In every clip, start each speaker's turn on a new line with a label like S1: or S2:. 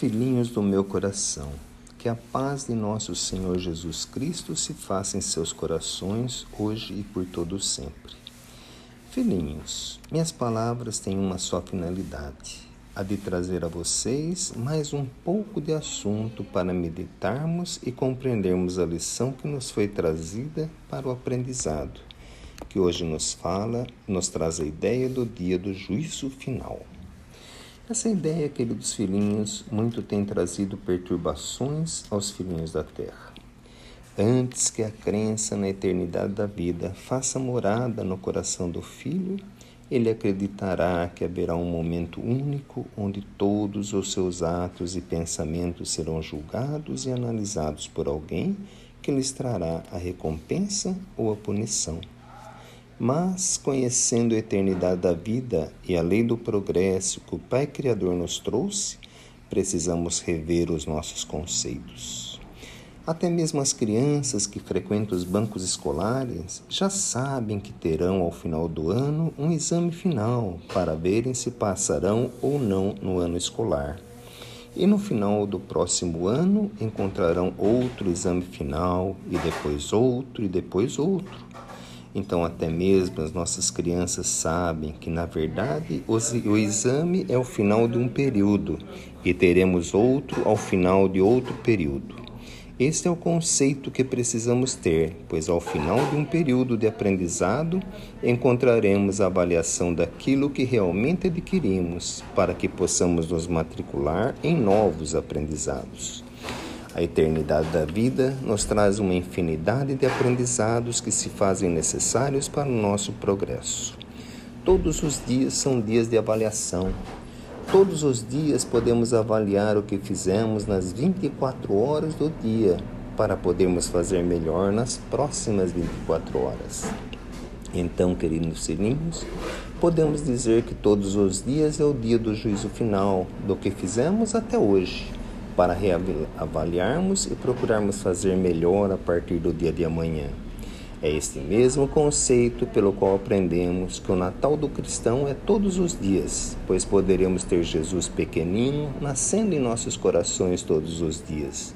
S1: Filhinhos do meu coração, que a paz de nosso Senhor Jesus Cristo se faça em seus corações, hoje e por todo sempre. Filhinhos, minhas palavras têm uma só finalidade, a de trazer a vocês mais um pouco de assunto para meditarmos e compreendermos a lição que nos foi trazida para o aprendizado, que hoje nos fala, nos traz a ideia do dia do juízo final. Essa ideia, queridos filhinhos, muito tem trazido perturbações aos filhinhos da terra. Antes que a crença na eternidade da vida faça morada no coração do filho, ele acreditará que haverá um momento único onde todos os seus atos e pensamentos serão julgados e analisados por alguém que lhes trará a recompensa ou a punição. Mas, conhecendo a eternidade da vida e a lei do progresso que o Pai Criador nos trouxe, precisamos rever os nossos conceitos. Até mesmo as crianças que frequentam os bancos escolares já sabem que terão ao final do ano um exame final para verem se passarão ou não no ano escolar. E no final do próximo ano encontrarão outro exame final, e depois outro, e depois outro então, até mesmo as nossas crianças sabem que, na verdade, o exame é o final de um período e teremos outro ao final de outro período. Este é o conceito que precisamos ter, pois ao final de um período de aprendizado encontraremos a avaliação daquilo que realmente adquirimos, para que possamos nos matricular em novos aprendizados. A eternidade da vida nos traz uma infinidade de aprendizados que se fazem necessários para o nosso progresso. Todos os dias são dias de avaliação. Todos os dias podemos avaliar o que fizemos nas 24 horas do dia para podermos fazer melhor nas próximas 24 horas. Então, queridos filhinhos, podemos dizer que todos os dias é o dia do juízo final do que fizemos até hoje para reavaliarmos e procurarmos fazer melhor a partir do dia de amanhã. É este mesmo conceito pelo qual aprendemos que o Natal do cristão é todos os dias, pois poderemos ter Jesus pequenino nascendo em nossos corações todos os dias.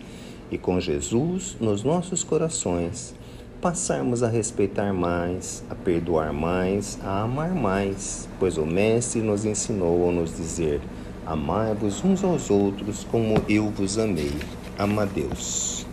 S1: E com Jesus nos nossos corações, passarmos a respeitar mais, a perdoar mais, a amar mais, pois o Mestre nos ensinou a nos dizer: Amai-vos uns aos outros como eu vos amei. Amadeus.